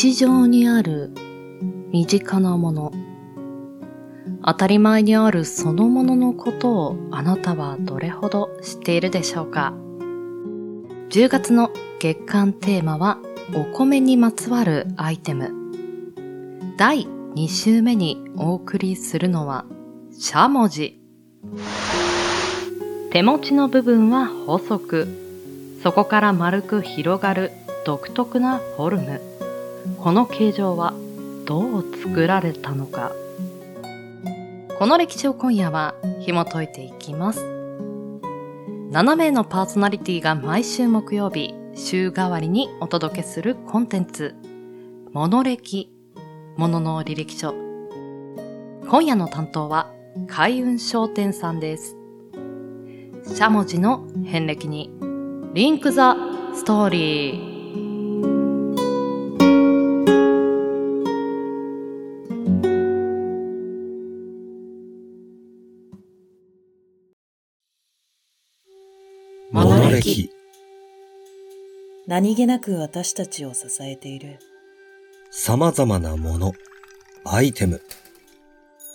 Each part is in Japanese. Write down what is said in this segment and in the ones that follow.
日常にある身近なもの。当たり前にあるそのもののことをあなたはどれほど知っているでしょうか。10月の月間テーマはお米にまつわるアイテム。第2週目にお送りするのはしゃもじ。手持ちの部分は細くそこから丸く広がる独特なフォルム。この形状はどう作られたのか。この歴史を今夜は紐解いていきます。7名のパーソナリティが毎週木曜日週替わりにお届けするコンテンツ。モノ歴ものの履歴書。今夜の担当は開運商店さんです。しゃもじの遍歴にリンクザストーリー。何気なく私たちを支えている。様々なもの、アイテム、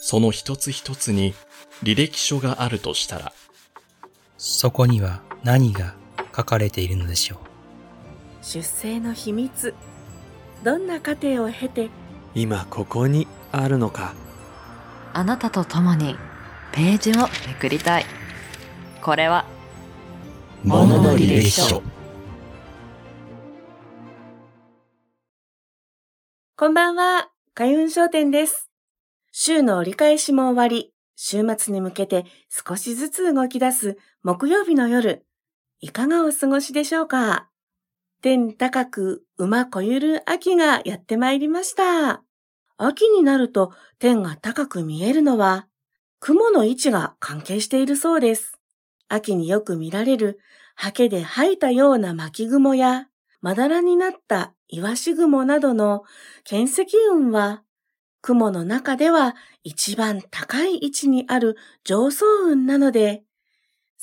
その一つ一つに履歴書があるとしたら、そこには何が書かれているのでしょう。出生の秘密。どんな過程を経て今ここにあるのか。あなたと共にページをめくりたい。これはものの履歴書。こんばんは。開運商店です。週の折り返しも終わり。週末に向けて少しずつ動き出す木曜日の夜。いかがお過ごしでしょうか？天高く馬こゆる秋がやってまいりました。秋になると天が高く見えるのは雲の位置が関係しているそうです。秋によく見られるハケで吐いたような巻雲やまだらになったイワシ雲などの見石雲は雲の中では一番高い位置にある上層雲なので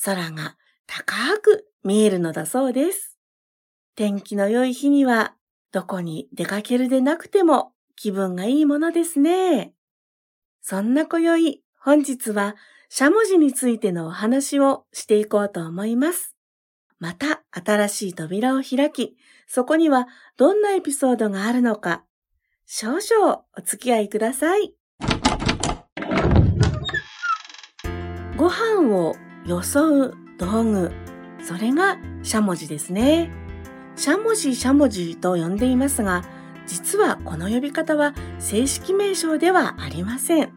空が高く見えるのだそうです。天気の良い日には、どこに出かけるでなくても気分がいいものですね。そんな今宵、本日は、しゃもじについてのお話をしていこうと思います。また新しい扉を開き、そこにはどんなエピソードがあるのか、少々お付き合いください。ご飯をよそう道具、それがしゃもじですね。しゃもじしゃもじと呼んでいますが、実はこの呼び方は正式名称ではありません。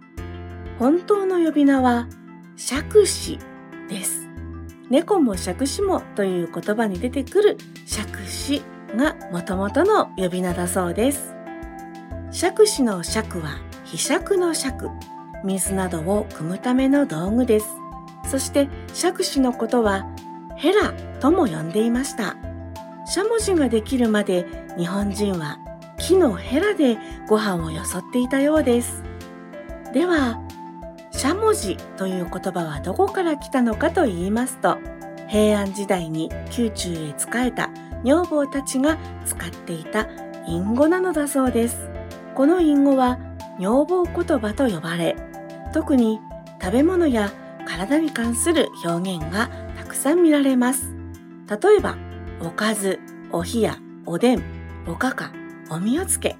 本当の呼び名は、杓子です。猫も杓子もという言葉に出てくる杓子が元々の呼び名だそうです。杓子の杓は、被釈の杓、水などを汲むための道具です。そして杓子のことは、ヘラとも呼んでいました。しゃもじができるまで日本人は木のヘラでご飯をよそっていたようです。では、しゃもじという言葉はどこから来たのかと言いますと、平安時代に宮中へ仕えた女房たちが使っていた隠語なのだそうです。この隠語は女房言葉と呼ばれ、特に食べ物や体に関する表現がたくさん見られます。例えば、おかず、お冷や、おでん、おかか、おみおつけ、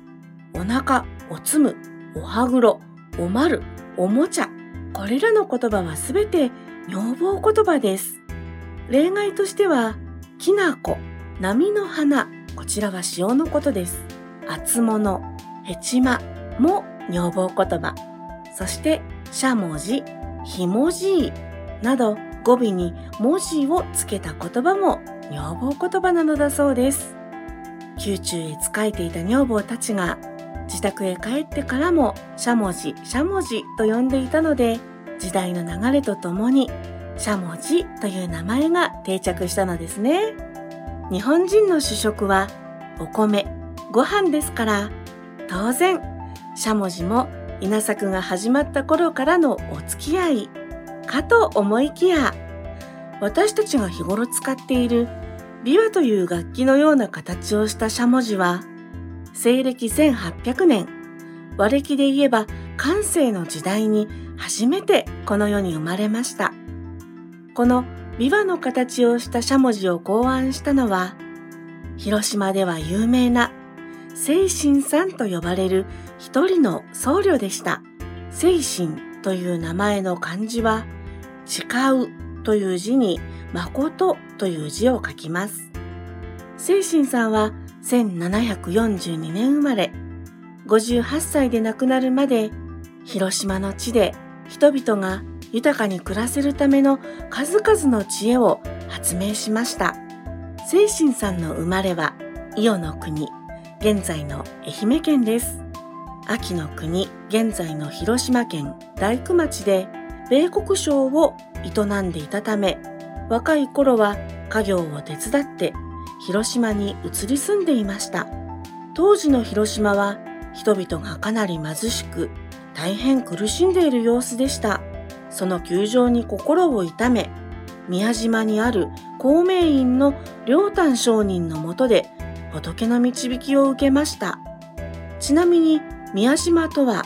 お腹、おつむ、おはぐろ、おまる、おもちゃ。これらの言葉はすべて女房言葉です。例外としては、きなこ、波の花、こちらは塩のことです。あつもの、へちまも女房言葉。そして、しゃもじ、ひもじいなど語尾に文字をつけた言葉も女房言葉なのだそうです。宮中へ仕えていた女房たちが自宅へ帰ってからもしゃもじ、しゃもじと呼んでいたので時代の流れとともにしゃもじという名前が定着したのですね。日本人の主食はお米、ご飯ですから当然しゃもじも稲作が始まった頃からのお付き合いかと思いきや私たちが日頃使っている琵琶という楽器のような形をしたしゃもじは西暦1800年、和暦で言えば関西の時代に初めてこの世に生まれました。この琵琶の形をしたしゃもじを考案したのは、広島では有名な聖神さんと呼ばれる一人の僧侶でした。聖神という名前の漢字は、誓うという字に誠という字を書きます。聖神さんは1742年生まれ、58歳で亡くなるまで、広島の地で人々が豊かに暮らせるための数々の知恵を発明しました。聖神さんの生まれは、伊予の国、現在の愛媛県です。秋の国、現在の広島県大工町で、米国商を営んでいたため、若い頃は家業を手伝って広島に移り住んでいました。当時の広島は人々がかなり貧しく大変苦しんでいる様子でした。その窮状に心を痛め、宮島にある公明院の良丹上人のもとで仏の導きを受けました。ちなみに宮島とは、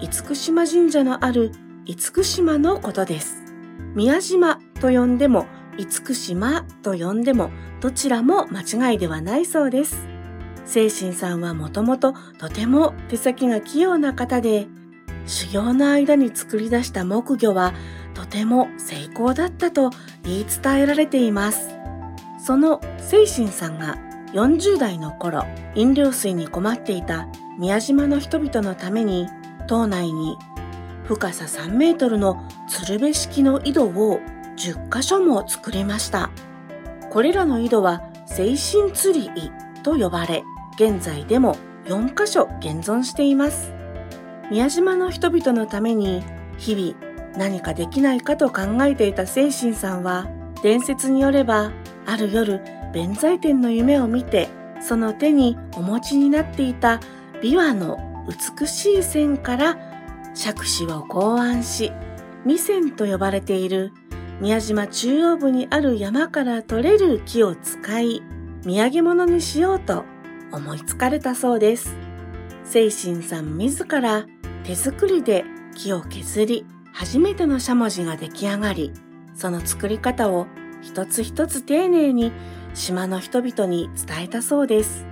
厳島神社のある厳島のことです。宮島と呼んでも、厳島と呼んでも、どちらも間違いではないそうです。精神さんはもともととても手先が器用な方で、修行の間に作り出した木魚はとても成功だったと言い伝えられています。その精神さんが40代の頃、飲料水に困っていた宮島の人々のために、島内に深さ3メートルの鶴瓶式の井戸を10箇所も作りました。これらの井戸は精神釣り井と呼ばれ、現在でも4箇所現存しています。宮島の人々のために日々何かできないかと考えていた精神さんは、伝説によれば、ある夜、弁財天の夢を見て、その手にお持ちになっていた琵琶の美しい線から杓子を考案し、未線と呼ばれている宮島中央部にある山から取れる木を使い、土産物にしようと思いつかれたそうです。精神さん自ら手作りで木を削り、初めてのしゃもじが出来上がり、その作り方を一つ一つ丁寧に島の人々に伝えたそうです。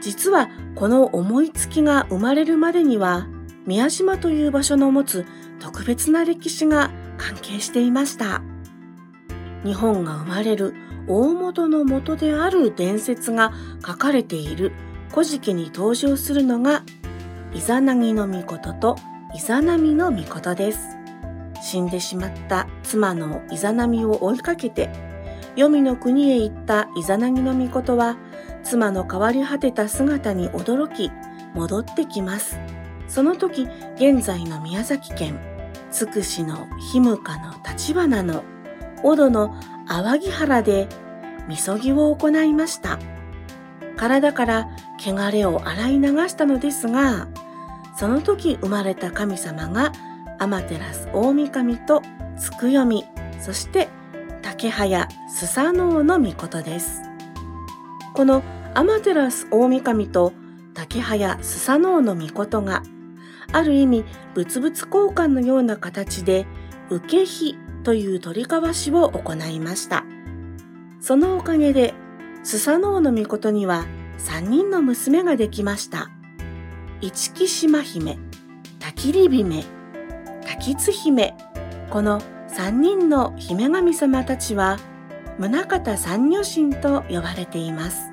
実はこの思いつきが生まれるまでには、宮島という場所の持つ特別な歴史が関係していました。日本が生まれる大元の元である伝説が書かれている古事記に登場するのが、イザナギの御事とイザナミの御事です。死んでしまった妻のイザナミを追いかけて、黄泉の国へ行ったイザナギの御事は、妻の変わり果てた姿に驚き、戻ってきます。その時、現在の宮崎県、つくしのひむかの立花の、小戸の淡木原で、みそぎを行いました。体から汚れを洗い流したのですが、その時生まれた神様が、天照大神とつくよみ、そして竹早スサノオの御事です。このアマテラス大神と竹早スサノオの御事が、ある意味物々交換のような形で、受け火という取り交わしを行いました。そのおかげで、スサノオの御事には3人の娘ができました。市木島姫、滝り姫、滝津姫、この3人の姫神様たちは、宗方三女神と呼ばれています。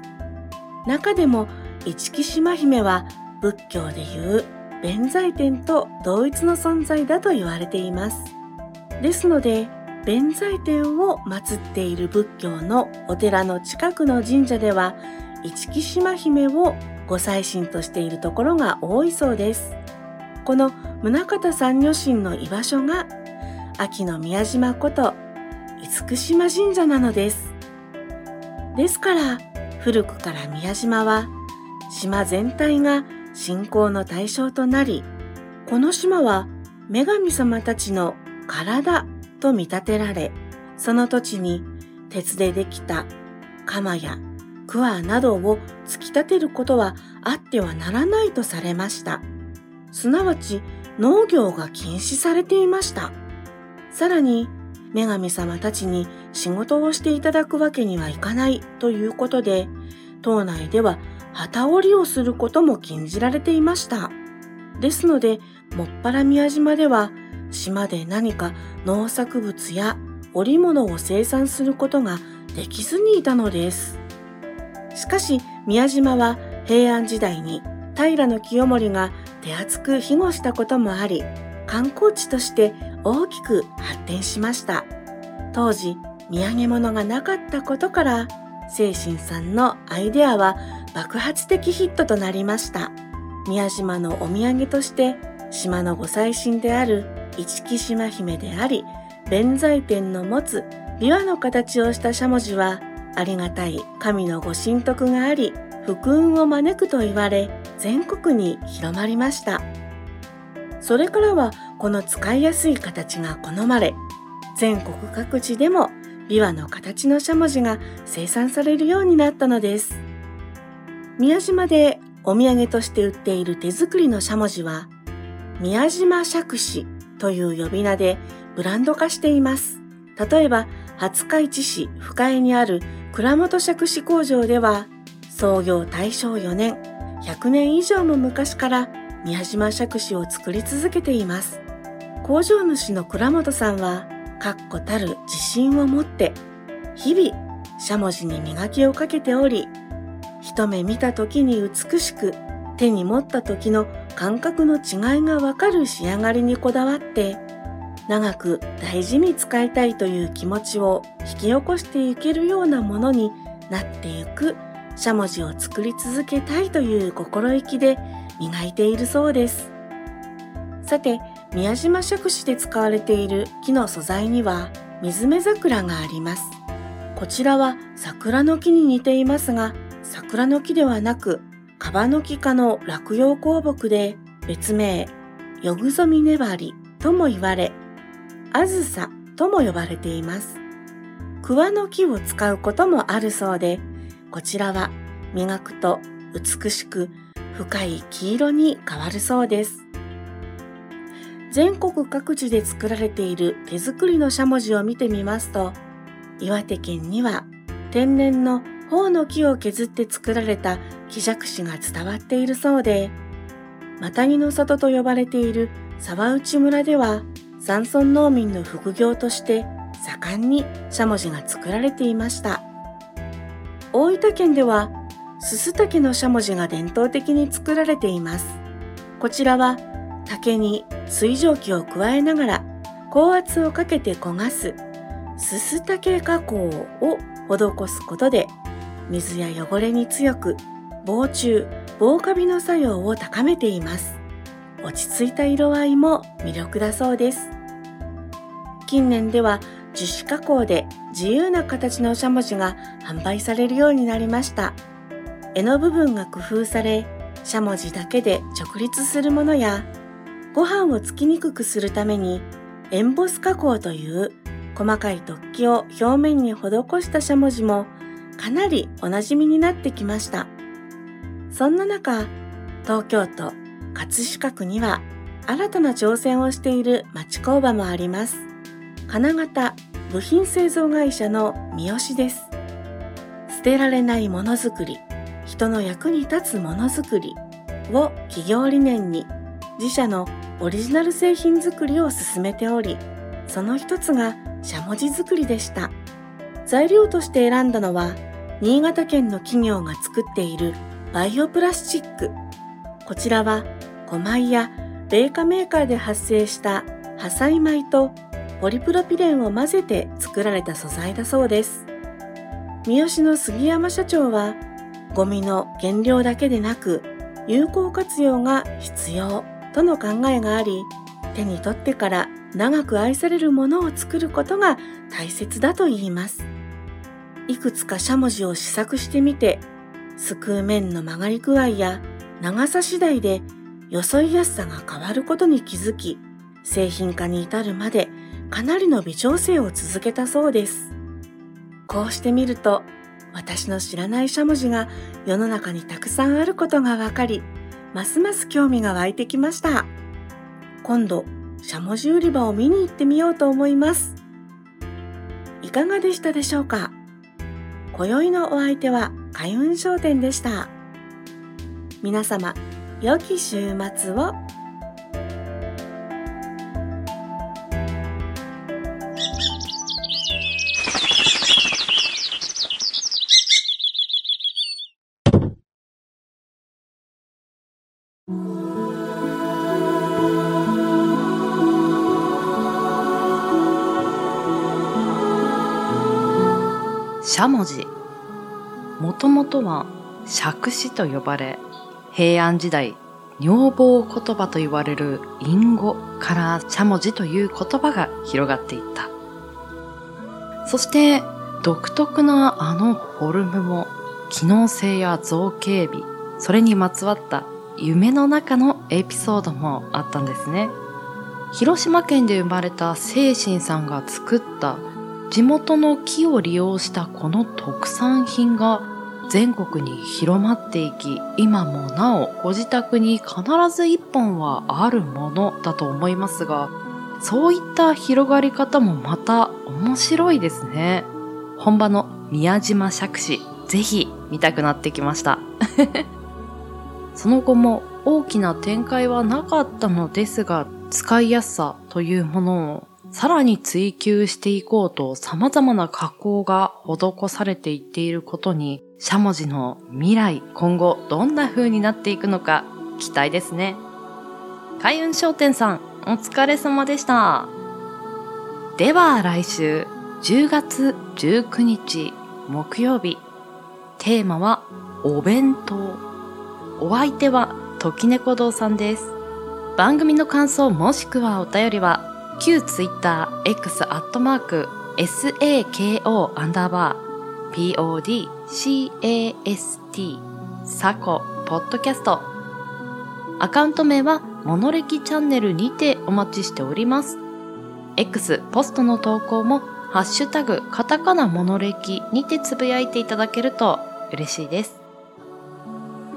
中でも、市木島姫は仏教でいう弁財天と同一の存在だと言われています。ですので、弁財天を祀っている仏教のお寺の近くの神社では、市木島姫をご祭神としているところが多いそうです。この宗方三女神の居場所が、秋の宮島こと厳島神社なのです。ですから、古くから宮島は、島全体が信仰の対象となり、この島は女神様たちの体と見立てられ、その土地に鉄でできた鎌や桑などを突き立てることはあってはならないとされました。すなわち農業が禁止されていました。さらに、女神様たちに仕事をしていただくわけにはいかないということで、島内では旗織りをすることも禁じられていました。ですので、もっぱら宮島では、島で何か農作物や織物を生産することができずにいたのです。しかし、宮島は平安時代に平清盛が手厚く庇護したこともあり、観光地として大きく発展しました。当時、土産物がなかったことから、精神さんのアイデアは爆発的ヒットとなりました。宮島のお土産として、島のご祭神である一木島姫であり、弁財天の持つ琵琶の形をしたしゃもじは、ありがたい神のご神徳があり、福運を招くと言われ、全国に広まりました。それからはこの使いやすい形が好まれ、全国各地でも琵琶の形のしゃもじが生産されるようになったのです。宮島でお土産として売っている手作りのしゃもじは、宮島杓子という呼び名でブランド化しています。例えば、廿日市市深江にある倉本杓子工場では、創業大正4年、100年以上も昔から宮島杓子を作り続けています。工場主の倉本さんは、確固たる自信を持って、日々、しゃもじに磨きをかけており、一目見た時に美しく、手に持った時の感覚の違いがわかる仕上がりにこだわって、長く大事に使いたいという気持ちを引き起こしていけるようなものになっていくしゃもじを作り続けたいという心意気で磨いているそうです。さて、宮島杓子で使われている木の素材には水目桜があります。こちらは桜の木に似ていますが、桜の木ではなく、カバノキ科の落葉香木で別名、ヨグゾミネバリとも言われ、あずさとも呼ばれています。桑の木を使うこともあるそうで、こちらは磨くと美しく深い黄色に変わるそうです。全国各地で作られている手作りのしゃもじを見てみますと、岩手県には天然の頬の木を削って作られた木杓子が伝わっているそうで、マタギの里と呼ばれている沢内村では山村農民の副業として盛んにしゃもじが作られていました。大分県では、すす竹のしゃもじが伝統的に作られています。こちらは竹に水蒸気を加えながら高圧をかけて焦がすすす竹加工を施すことで水や汚れに強く防虫、防カビの作用を高めています。落ち着いた色合いも魅力だそうです。近年では樹脂加工で自由な形のしゃもじが販売されるようになりました。柄の部分が工夫され、しゃもじだけで直立するものや、ご飯をつきにくくするためにエンボス加工という細かい突起を表面に施したしゃもじもかなりお馴染みになってきました。そんな中、東京都葛飾区には新たな挑戦をしている町工場もあります。金型部品製造会社の三好です。捨てられないものづくり、人の役に立つものづくりを企業理念に自社のオリジナル製品作りを進めており、その一つがしゃもじ作りでした。材料として選んだのは、新潟県の企業が作っているバイオプラスチック。こちらは、古米や米化メーカーで発生した破砕米とポリプロピレンを混ぜて作られた素材だそうです。三好の杉山社長は、ゴミの原料だけでなく、有効活用が必要との考えがあり、手に取ってから長く愛されるものを作ることが大切だと言います。いくつかしゃもじを試作してみて、すくう面の曲がり具合や長さ次第でよそいやすさが変わることに気づき、製品化に至るまでかなりの微調整を続けたそうです。こうしてみると、私の知らないしゃもじが世の中にたくさんあることがわかり、ますます興味が湧いてきました。今度、しゃもじ売り場を見に行ってみようと思います。いかがでしたでしょうか？今宵のお相手は開運商店でした。皆様、良き週末を。しゃもじ。もともとは釈子と呼ばれ、平安時代、女房言葉と言われる隠語からしゃもじという言葉が広がっていった。そして、独特なあのフォルムも、機能性や造形美、それにまつわった夢の中のエピソードもあったんですね。広島県で生まれた聖心さんが作った地元の木を利用したこの特産品が全国に広まっていき、今もなおご自宅に必ず一本はあるものだと思いますが、そういった広がり方もまた面白いですね。本場の宮島釈子、ぜひ見たくなってきました。その後も大きな展開はなかったのですが、使いやすさというものをさらに追求していこうと様々な加工が施されていっていることに、しゃもじの未来、今後どんな風になっていくのか期待ですね。開運商店さん、お疲れ様でした。では来週10月19日木曜日、テーマはお弁当。お相手は時猫堂さんです。番組の感想もしくはお便りは旧ツイッター X アットマーク SAKO アンダーバー PODCAST サコポッドキャスト。アカウント名はモノレキチャンネルにてお待ちしております。X ポストの投稿もハッシュタグカタカナモノレキにてつぶやいていただけると嬉しいです。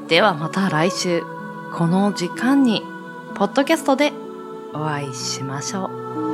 ではまた来週。この時間にポッドキャストでお会いしましょう。